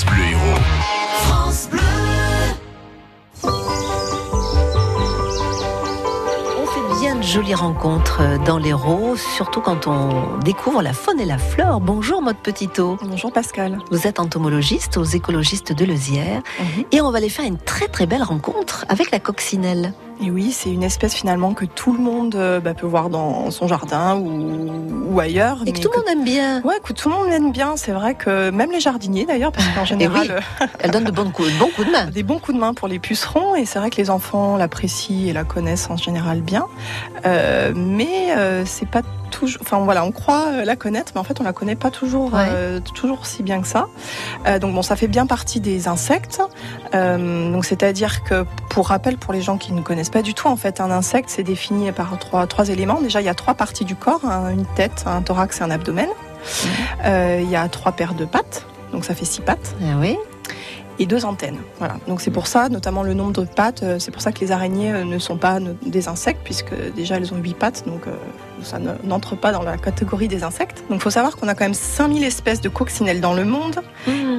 France Bleu Héros. France Bleu. On fait bien de jolies rencontres dans l'Hérault, surtout quand on découvre la faune et la flore. Bonjour, Maud Petitot. Bonjour Pascal. Vous êtes entomologiste aux écologistes de Lezière Mhm. et on va aller faire une très très belle rencontre avec la coccinelle. Et oui, c'est une espèce finalement que tout le monde euh, bah, peut voir dans son jardin ou, ou ailleurs. Et que tout le monde aime bien. Ouais, que tout le monde aime bien. C'est vrai que même les jardiniers d'ailleurs, parce qu'en général, oui. Elle donne de bons coups, de bons coups de main. des bons coups de main pour les pucerons. Et c'est vrai que les enfants l'apprécient et la connaissent en général bien. Euh, mais euh, c'est pas toujours. Enfin voilà, on croit euh, la connaître, mais en fait on la connaît pas toujours, Ouais. euh, toujours si bien que ça. Euh, donc bon, ça fait bien partie des insectes. Euh, donc c'est-à-dire que, pour rappel, pour les gens qui ne connaissent pas du tout, en fait, un insecte c'est défini par trois, trois éléments. Déjà, il y a trois parties du corps hein, une tête, un thorax et un abdomen. Euh, Il y a trois paires de pattes, donc ça fait six pattes Ah oui. Et deux antennes. Voilà. Donc c'est pour ça, notamment le nombre de pattes, euh, c'est pour ça que les araignées euh, ne sont pas des insectes, puisque déjà elles ont huit pattes, donc euh, ça ne- n'entre pas dans la catégorie des insectes. Donc il faut savoir qu'on a quand même 5000 espèces de coccinelles dans le monde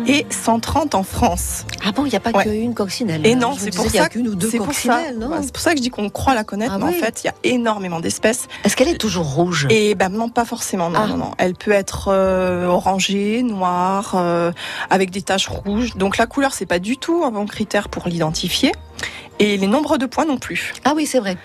et 130 en France. Ah bon, il n'y a pas Ouais. qu'une coccinelle. Et non, c'est pour il y a ça qu'une ou deux c'est pour ça, coccinelles, non voilà, c'est pour ça que je dis qu'on croit la connaître, Ah mais oui. en fait il y a énormément d'espèces. Est-ce qu'elle est toujours rouge? Et ben non, pas forcément. Non, Ah. non, non. Elle peut être euh, orangée, noire, euh, avec des taches rouges. Donc la couleur, c'est pas du tout un bon critère pour l'identifier. Et les nombres de points non plus. Ah oui, c'est vrai.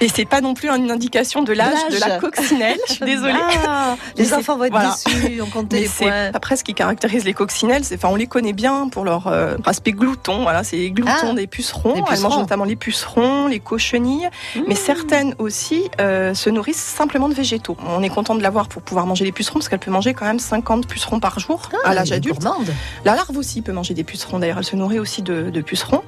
Et c'est pas non plus une indication de l'âge de, la coccinelle. Je suis désolée. Ah, les enfants vont être voilà. déçus, on Mais les c'est points. après ce qui caractérise les coccinelles, c'est, enfin, on les connaît bien pour leur euh, aspect glouton. Voilà, c'est les gloutons Ah, des pucerons. des Elles pucerons. mangent notamment les pucerons, les cochenilles, mais Mmh. certaines aussi euh, se nourrissent simplement de végétaux. On est content de l'avoir pour pouvoir manger les pucerons parce qu'elle peut manger quand même 50 pucerons par jour Ah, à l'âge adulte. La larve aussi peut manger des pucerons. D'ailleurs, elle se nourrit aussi de, de pucerons.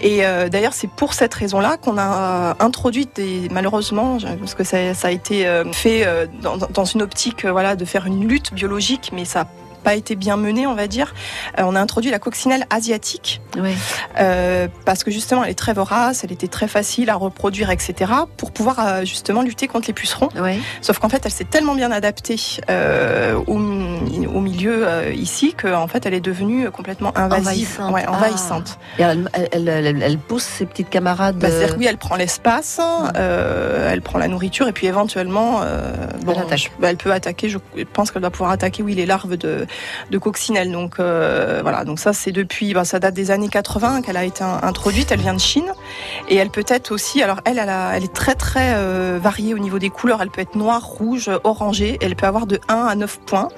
Et euh, d'ailleurs, c'est pour cette raison-là qu'on a introduit des, malheureusement, parce que ça, a été euh, fait euh, dans, une optique, euh, voilà, de faire une lutte biologique, mais ça pas été bien mené, on va dire. Euh, on a introduit la coccinelle asiatique Oui. euh, parce que justement, elle est très vorace, elle était très facile à reproduire, etc. Pour pouvoir euh, justement lutter contre les pucerons. Oui. Sauf qu'en fait, elle s'est tellement bien adaptée au, mi- au milieu ici qu'en fait, elle est devenue complètement invasive, Envahissante. Ouais, Ah. Et elle, elle, elle- elle pousse ses petites camarades. Bah, c'est-à-dire oui, elle prend l'espace, euh, elle prend la nourriture et puis éventuellement, bon, Elle attaque. bah, elle peut attaquer. Je pense qu'elle doit pouvoir attaquer, oui, les larves de, de coccinelle. Donc euh, voilà, donc ça c'est depuis, bah, ça date des années 80 qu'elle a été in- introduite. Elle vient de Chine et elle peut être aussi. Alors elle, elle, a- elle est très très euh, variée au niveau des couleurs. Elle peut être noire, rouge, orangée. Elle peut avoir de 1 à 9 points.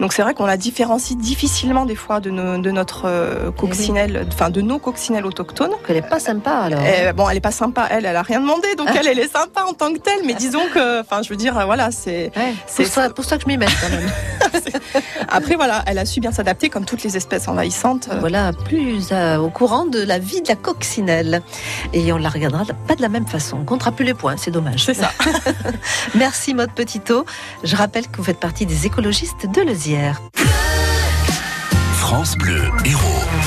Donc c'est vrai qu'on la différencie difficilement des fois de, nos- de notre euh, coccinelle, enfin de nos coccinelles autochtones. qu'elle est pas sympa alors. Eh, bon, elle est pas sympa, elle, elle a rien demandé, donc elle, elle est sympa en tant que telle, mais disons que, enfin, je veux dire, voilà, c'est. Ouais, c'est- pour, ça, pour ça que je m'y mets quand même. Après, voilà, elle a su bien s'adapter comme toutes les espèces envahissantes. Voilà, plus euh, au courant de la vie de la coccinelle. Et on la regardera pas de la même façon. On comptera plus les points, c'est dommage. C'est ça. Merci Maud Petitot. Je rappelle que vous faites partie des écologistes de Lezière. France Bleu Héros.